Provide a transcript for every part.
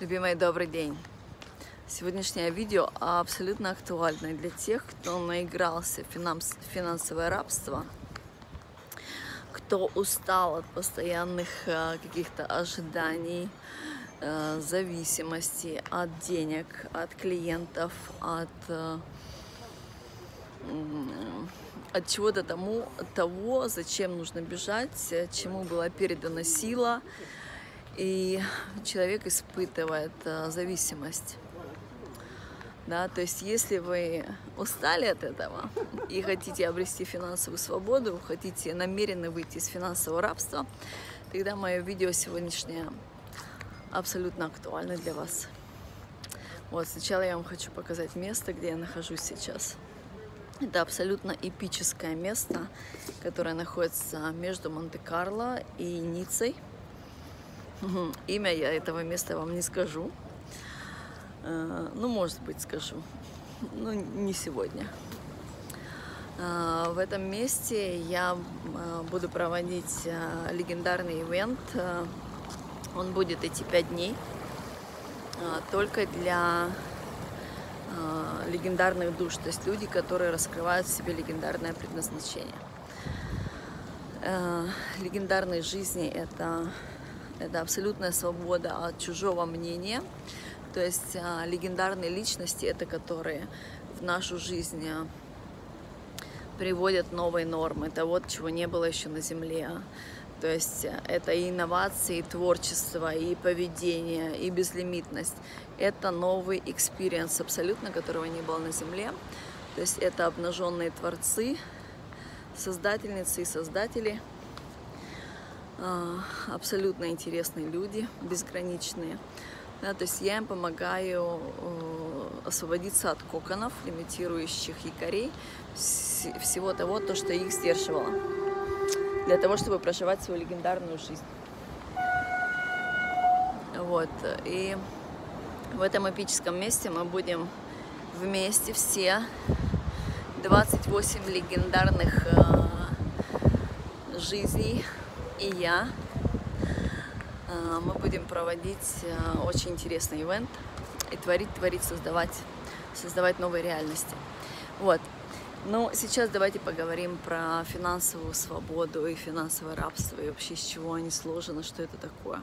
Любимый, добрый день! Сегодняшнее видео абсолютно актуально для тех, кто наигрался в финанс финансовое рабство, кто устал от постоянных э, каких-то ожиданий, э, зависимости от денег, от клиентов, от, э, от чего-то тому, того, зачем нужно бежать, чему была передана сила, и человек испытывает э, зависимость. Да, то есть если вы устали от этого и хотите обрести финансовую свободу, хотите намеренно выйти из финансового рабства, тогда мое видео сегодняшнее абсолютно актуально для вас. Вот, сначала я вам хочу показать место, где я нахожусь сейчас. Это абсолютно эпическое место, которое находится между Монте-Карло и Ниццей. Имя я этого места вам не скажу. Э, ну, может быть, скажу. Но не сегодня. Э, в этом месте я э, буду проводить легендарный ивент. Он будет идти пять дней. Только для легендарных душ, то есть люди, которые раскрывают в себе легендарное предназначение. Легендарные жизни — это это абсолютная свобода от чужого мнения. То есть а, легендарные личности, это которые в нашу жизнь а, приводят новые нормы. Это вот чего не было еще на Земле. То есть а, это и инновации, и творчество, и поведение, и безлимитность. Это новый experience абсолютно, которого не было на Земле. То есть это обнаженные творцы, создательницы и создатели – абсолютно интересные люди, безграничные. Да, то есть я им помогаю освободиться от коконов, лимитирующих якорей, всего того, то, что их сдерживало, для того, чтобы проживать свою легендарную жизнь. Вот, и в этом эпическом месте мы будем вместе все 28 легендарных э, жизней и я. А, мы будем проводить а, очень интересный ивент и творить, творить, создавать, создавать новые реальности. Вот. Ну, сейчас давайте поговорим про финансовую свободу и финансовое рабство, и вообще с чего они сложены, что это такое.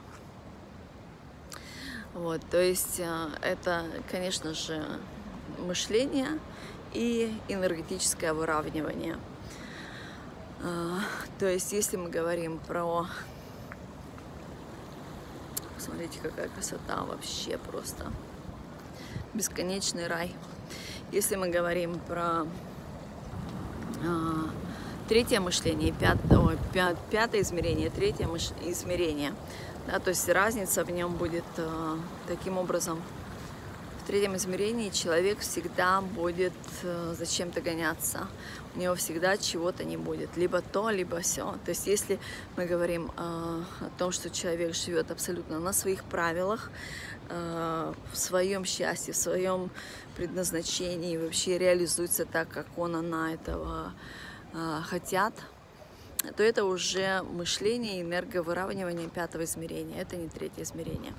Вот, то есть а, это, конечно же, мышление и энергетическое выравнивание – то есть, если мы говорим про... Смотрите, какая красота вообще просто. Бесконечный рай. Если мы говорим про а, третье мышление, пятое, пят, пятое измерение, третье мыш, измерение, да, то есть разница в нем будет а, таким образом третьем измерении человек всегда будет э, зачем-то гоняться. У него всегда чего-то не будет. Либо то, либо все. То есть если мы говорим э, о том, что человек живет абсолютно на своих правилах, э, в своем счастье, в своем предназначении, вообще реализуется так, как он, она этого хотят, то это уже мышление, энерговыравнивание пятого измерения. Это не третье измерение.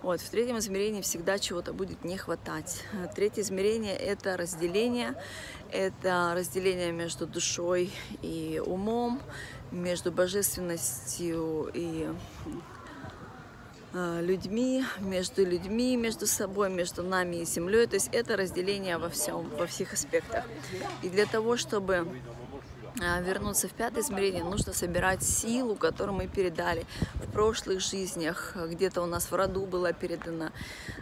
Вот, в третьем измерении всегда чего-то будет не хватать. Третье измерение – это разделение. Это разделение между душой и умом, между божественностью и э, людьми, между людьми, между собой, между нами и землей. То есть это разделение во всем, во всех аспектах. И для того, чтобы вернуться в пятое измерение, нужно собирать силу, которую мы передали в прошлых жизнях. Где-то у нас в роду была передана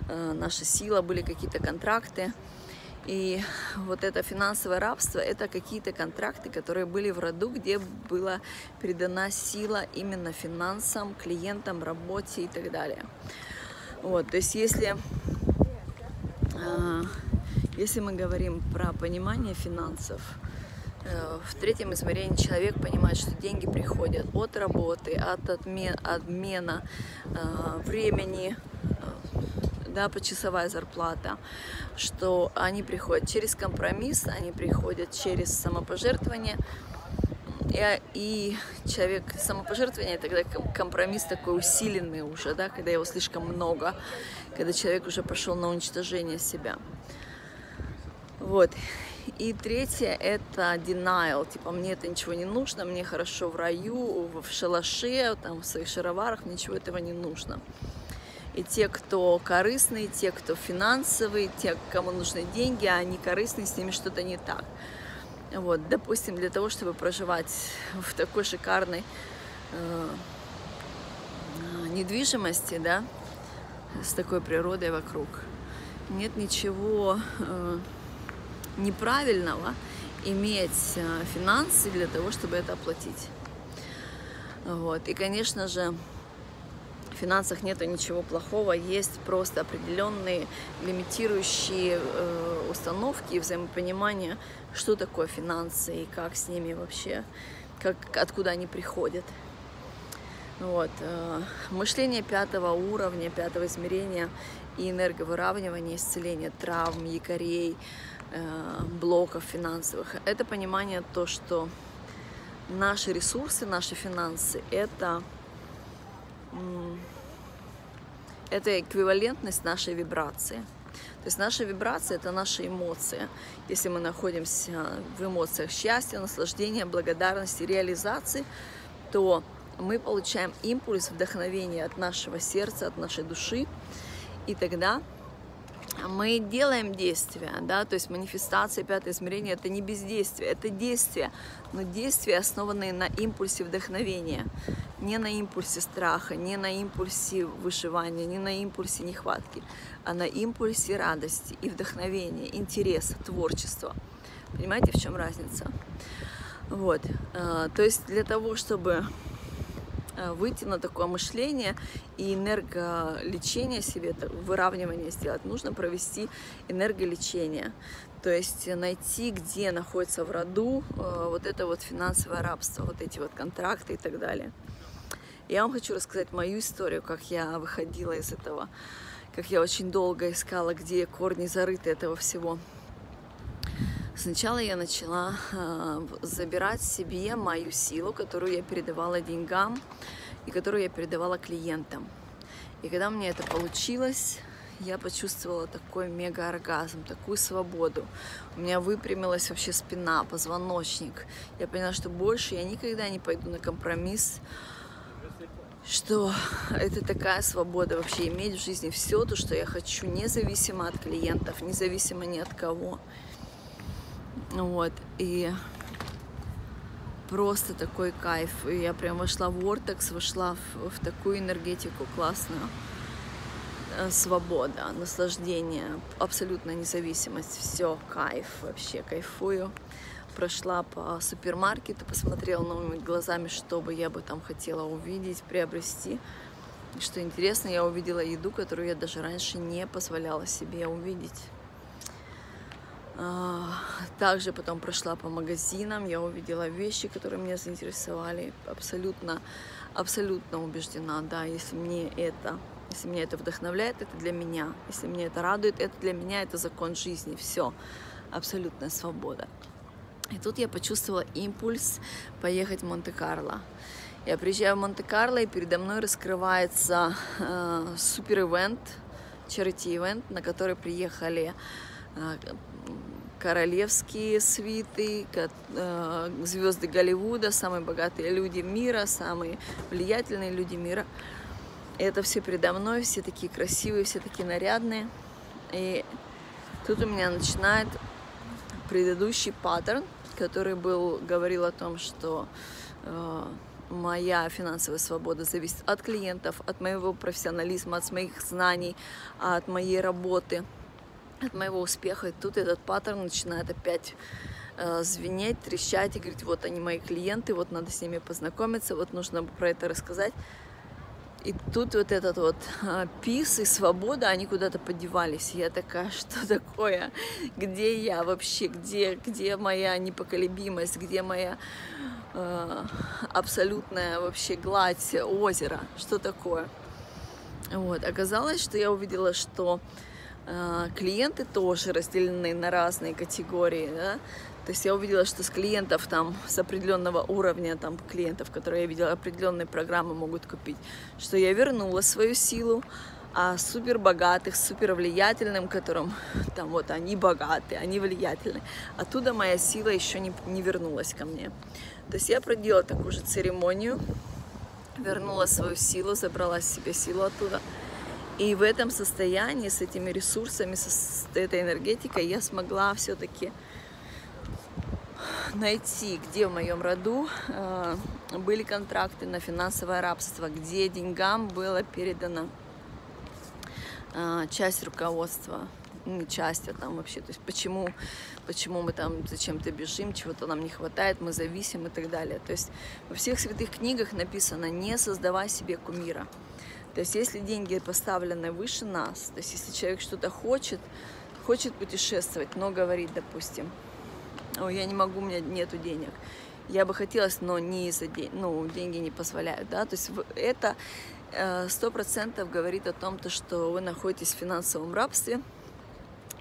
э, наша сила, были какие-то контракты. И вот это финансовое рабство – это какие-то контракты, которые были в роду, где была передана сила именно финансам, клиентам, работе и так далее. Вот, то есть если, э, если мы говорим про понимание финансов, в третьем измерении человек понимает, что деньги приходят от работы, от отмен, обмена э, времени, э, да, почасовая зарплата, что они приходят через компромисс, они приходят через самопожертвование И, и человек самопожертвование тогда компромисс такой усиленный уже, да, когда его слишком много, когда человек уже пошел на уничтожение себя. Вот. И третье это denial, типа мне это ничего не нужно, мне хорошо в раю, в шалаше, там в своих шароварах, ничего этого не нужно. И те, кто корыстные, те, кто финансовые, те, кому нужны деньги, а они корыстные, с ними что-то не так. Вот, допустим, для того, чтобы проживать в такой шикарной э, недвижимости, да, с такой природой вокруг, нет ничего э, неправильного иметь э, финансы для того, чтобы это оплатить. Вот. И, конечно же, в финансах нет ничего плохого, есть просто определенные лимитирующие э, установки и взаимопонимание, что такое финансы и как с ними вообще, как, откуда они приходят. Вот. Э, мышление пятого уровня, пятого измерения и энерговыравнивание, исцеление травм, якорей, блоков финансовых. Это понимание то, что наши ресурсы, наши финансы – это это эквивалентность нашей вибрации. То есть наша вибрация – это наши эмоции. Если мы находимся в эмоциях счастья, наслаждения, благодарности, реализации, то мы получаем импульс вдохновения от нашего сердца, от нашей души, и тогда мы делаем действия, да, то есть манифестация, пятое измерение – это не бездействие, это действие, но действия, основанные на импульсе вдохновения, не на импульсе страха, не на импульсе вышивания, не на импульсе нехватки, а на импульсе радости и вдохновения, интереса, творчества. Понимаете, в чем разница? Вот, э, то есть для того, чтобы выйти на такое мышление и энерголечение себе, выравнивание сделать, нужно провести энерголечение. То есть найти, где находится в роду э, вот это вот финансовое рабство, вот эти вот контракты и так далее. Я вам хочу рассказать мою историю, как я выходила из этого, как я очень долго искала, где корни зарыты этого всего. Сначала я начала э, забирать себе мою силу, которую я передавала деньгам и которую я передавала клиентам. И когда мне это получилось, я почувствовала такой мега-оргазм, такую свободу. У меня выпрямилась вообще спина, позвоночник. Я поняла, что больше я никогда не пойду на компромисс, что это такая свобода вообще иметь в жизни все то, что я хочу, независимо от клиентов, независимо ни от кого. Вот, и просто такой кайф. И я прям вошла в Vortex, вошла в, в такую энергетику классную. Э, свобода, наслаждение, абсолютная независимость, все, кайф, вообще кайфую. Прошла по супермаркету, посмотрела новыми глазами, что бы я бы там хотела увидеть, приобрести. И что интересно, я увидела еду, которую я даже раньше не позволяла себе увидеть. А, также потом прошла по магазинам, я увидела вещи, которые меня заинтересовали. Абсолютно, абсолютно убеждена, да, если мне это, если меня это вдохновляет, это для меня. Если меня это радует, это для меня, это закон жизни. Все, абсолютная свобода. И тут я почувствовала импульс поехать в Монте-Карло. Я приезжаю в Монте-Карло, и передо мной раскрывается э, супер-ивент, charity-ивент, на который приехали э, королевские свиты, э, звезды Голливуда, самые богатые люди мира, самые влиятельные люди мира. Это все передо мной, все такие красивые, все такие нарядные. И тут у меня начинает предыдущий паттерн, который был, говорил о том, что э, моя финансовая свобода зависит от клиентов, от моего профессионализма, от моих знаний, от моей работы – от моего успеха. И тут этот паттерн начинает опять э, звенеть, трещать и говорить, вот они мои клиенты, вот надо с ними познакомиться, вот нужно про это рассказать. И тут вот этот вот э, пис и свобода, они куда-то подевались. Я такая, что такое? Где я вообще? Где, где моя непоколебимость? Где моя э, абсолютная вообще гладь озера? Что такое? Вот. Оказалось, что я увидела, что клиенты тоже разделены на разные категории. Да? То есть я увидела, что с клиентов там, с определенного уровня там клиентов, которые я видела, определенные программы могут купить, что я вернула свою силу, а супер богатых, супер влиятельным, которым там вот они богаты, они влиятельны. Оттуда моя сила еще не, не вернулась ко мне. То есть я проделала такую же церемонию, вернула свою силу, забрала себе силу оттуда. И в этом состоянии, с этими ресурсами, с этой энергетикой я смогла все-таки найти, где в моем роду э, были контракты на финансовое рабство, где деньгам было передано а, часть руководства, не часть, а там вообще, то есть почему, почему мы там зачем-то бежим, чего-то нам не хватает, мы зависим и так далее. То есть во всех святых книгах написано «не создавай себе кумира». То есть если деньги поставлены выше нас, то есть если человек что-то хочет, хочет путешествовать, но говорит, допустим, Ой, я не могу, у меня нету денег, я бы хотелось, но не из-за денег, ну, деньги не позволяют, да, то есть это Э, сто процентов говорит о том, то, что вы находитесь в финансовом рабстве,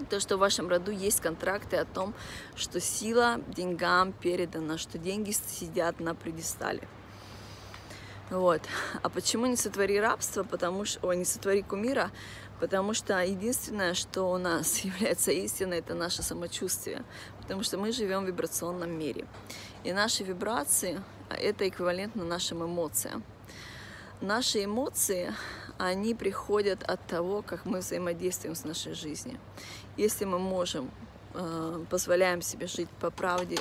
то, что в вашем роду есть контракты о том, что сила деньгам передана, что деньги сидят на предистале. Вот. А почему не сотвори рабство? Потому что, ой, не сотвори кумира, потому что единственное, что у нас является истиной, это наше самочувствие, потому что мы живем в вибрационном мире. И наши вибрации — это эквивалентно нашим эмоциям. Наши эмоции, они приходят от того, как мы взаимодействуем с нашей жизнью. Если мы можем, э, позволяем себе жить по правде,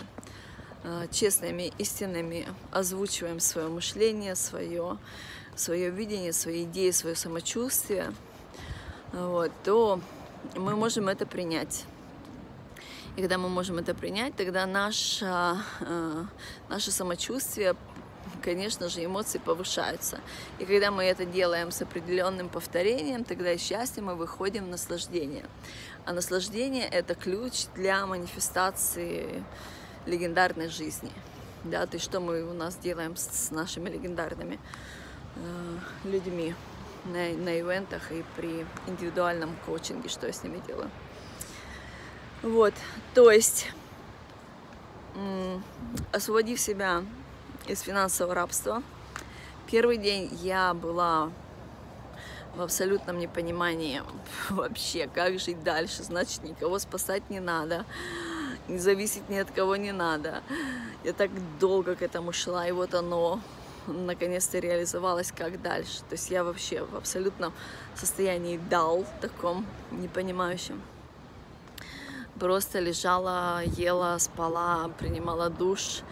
честными, истинными, озвучиваем свое мышление, свое, свое видение, свои идеи, свое самочувствие, вот, то мы можем это принять. И когда мы можем это принять, тогда наше, э, наше самочувствие конечно же, эмоции повышаются. И когда мы это делаем с определенным повторением, тогда из счастья мы выходим в наслаждение. А наслаждение — это ключ для манифестации легендарной жизни. Да, то есть что мы у нас делаем с, нашими легендарными э, людьми на, на ивентах и при индивидуальном коучинге, что я с ними делаю. Вот, то есть, освободив себя из финансового рабства. Первый день я была в абсолютном непонимании вообще, как жить дальше. Значит, никого спасать не надо, не зависеть ни от кого не надо. Я так долго к этому шла, и вот оно наконец-то реализовалось, как дальше. То есть я вообще в абсолютном состоянии дал, таком непонимающем. Просто лежала, ела, спала, принимала душ,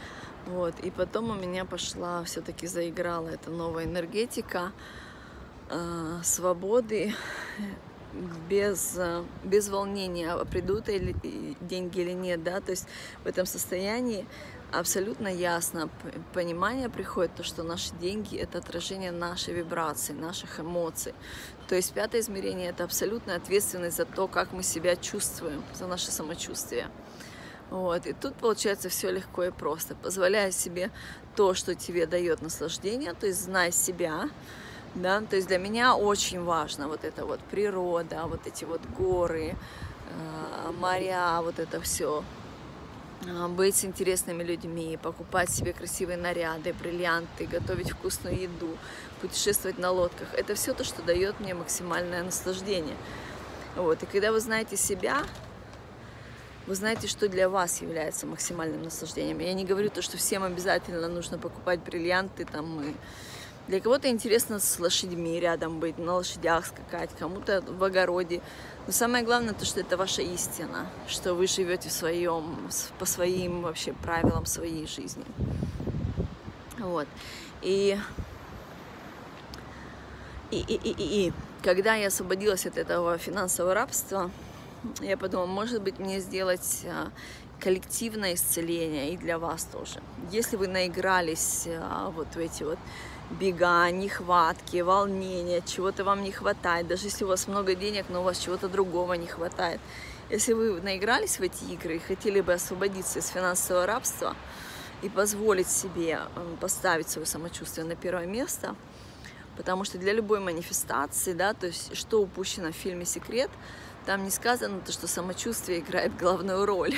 вот, и потом у меня пошла, все-таки заиграла эта новая энергетика э, свободы, без, без волнения, а придут ли деньги или нет, да, то есть в этом состоянии абсолютно ясно понимание приходит, то, что наши деньги — это отражение нашей вибрации, наших эмоций. То есть пятое измерение — это абсолютная ответственность за то, как мы себя чувствуем, за наше самочувствие. Вот. И тут получается все легко и просто. Позволяя себе то, что тебе дает наслаждение, то есть знай себя, да, то есть для меня очень важно вот это вот природа, вот эти вот горы, э, моря, вот это все, э, быть с интересными людьми, покупать себе красивые наряды, бриллианты, готовить вкусную еду, путешествовать на лодках. Это все то, что дает мне максимальное наслаждение. Вот. И когда вы знаете себя, вы знаете, что для вас является максимальным наслаждением. Я не говорю то, что всем обязательно нужно покупать бриллианты, там, и для кого-то интересно с лошадьми рядом быть, на лошадях скакать, кому-то в огороде. Но самое главное, то, что это ваша истина, что вы живете в своем, по своим вообще правилам своей жизни. Вот. И, и, и, и, и, и когда я освободилась от этого финансового рабства, я подумала, может быть, мне сделать а, коллективное исцеление и для вас тоже. Если вы наигрались а, вот в эти вот бега, нехватки, волнения, чего-то вам не хватает, даже если у вас много денег, но у вас чего-то другого не хватает. Если вы наигрались в эти игры и хотели бы освободиться из финансового рабства и позволить себе поставить свое самочувствие на первое место, потому что для любой манифестации, да, то есть что упущено в фильме «Секрет», там не сказано то, что самочувствие играет главную роль.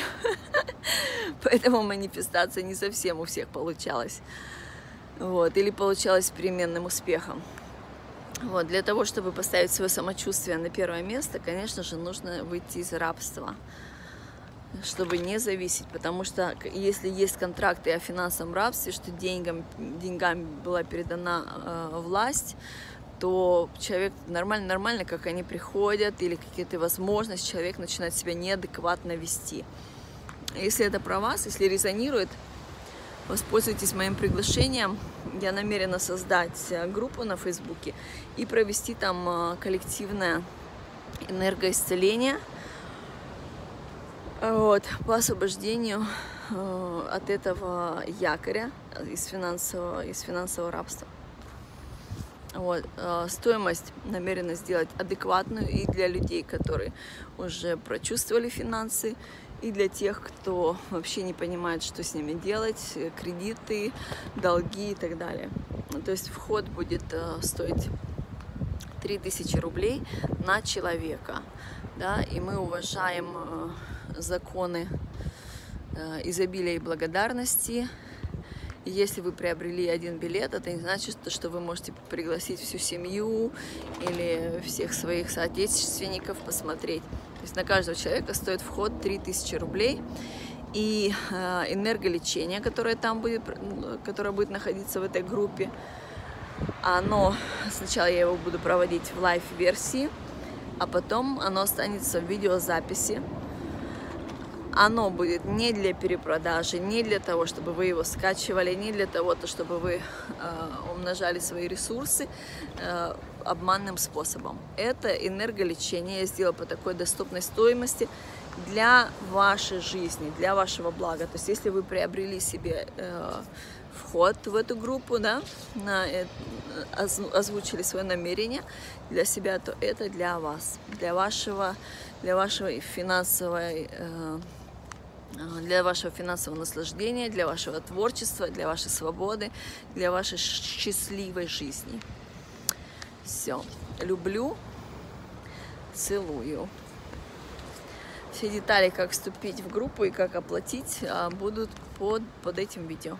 Поэтому манифестация не совсем у всех получалась. Вот, или получалась с переменным успехом. Вот, для того, чтобы поставить свое самочувствие на первое место, конечно же, нужно выйти из рабства чтобы не зависеть, потому что если есть контракты о финансовом рабстве, что деньгам, деньгам была передана э, власть, то человек нормально, нормально, как они приходят, или какие-то возможности, человек начинает себя неадекватно вести. Если это про вас, если резонирует, воспользуйтесь моим приглашением. Я намерена создать э, группу на Фейсбуке и провести там э, коллективное энергоисцеление – вот, по освобождению э, от этого якоря из финансового, из финансового рабства. Вот, стоимость намерена сделать адекватную и для людей, которые уже прочувствовали финансы, и для тех, кто вообще не понимает, что с ними делать, э, кредиты, долги и так далее. То есть вход будет э, стоить 3000 рублей на человека, да, и мы уважаем э, законы изобилия и благодарности. Если вы приобрели один билет, это не значит, что вы можете пригласить всю семью или всех своих соотечественников посмотреть. Есть на каждого человека стоит вход 3000 рублей. И э, энерголечение, которое там будет, которое будет находиться в этой группе, оно, сначала я его буду проводить в live -версии, а потом оно останется в видеозаписи оно будет не для перепродажи, не для того, чтобы вы его скачивали, не для того, чтобы вы э, умножали свои ресурсы э, обманным способом. Это энерголечение я сделала по такой доступной стоимости для вашей жизни, для вашего блага. То есть если вы приобрели себе э, вход в эту группу, да, на, э, озвучили свое намерение для себя, то это для вас, для вашего, для вашего финансового э, для вашего финансового наслаждения, для вашего творчества, для вашей свободы, для вашей счастливой жизни. Все. Люблю, целую. Все детали, как вступить в группу и как оплатить, а, будут под, под этим видео.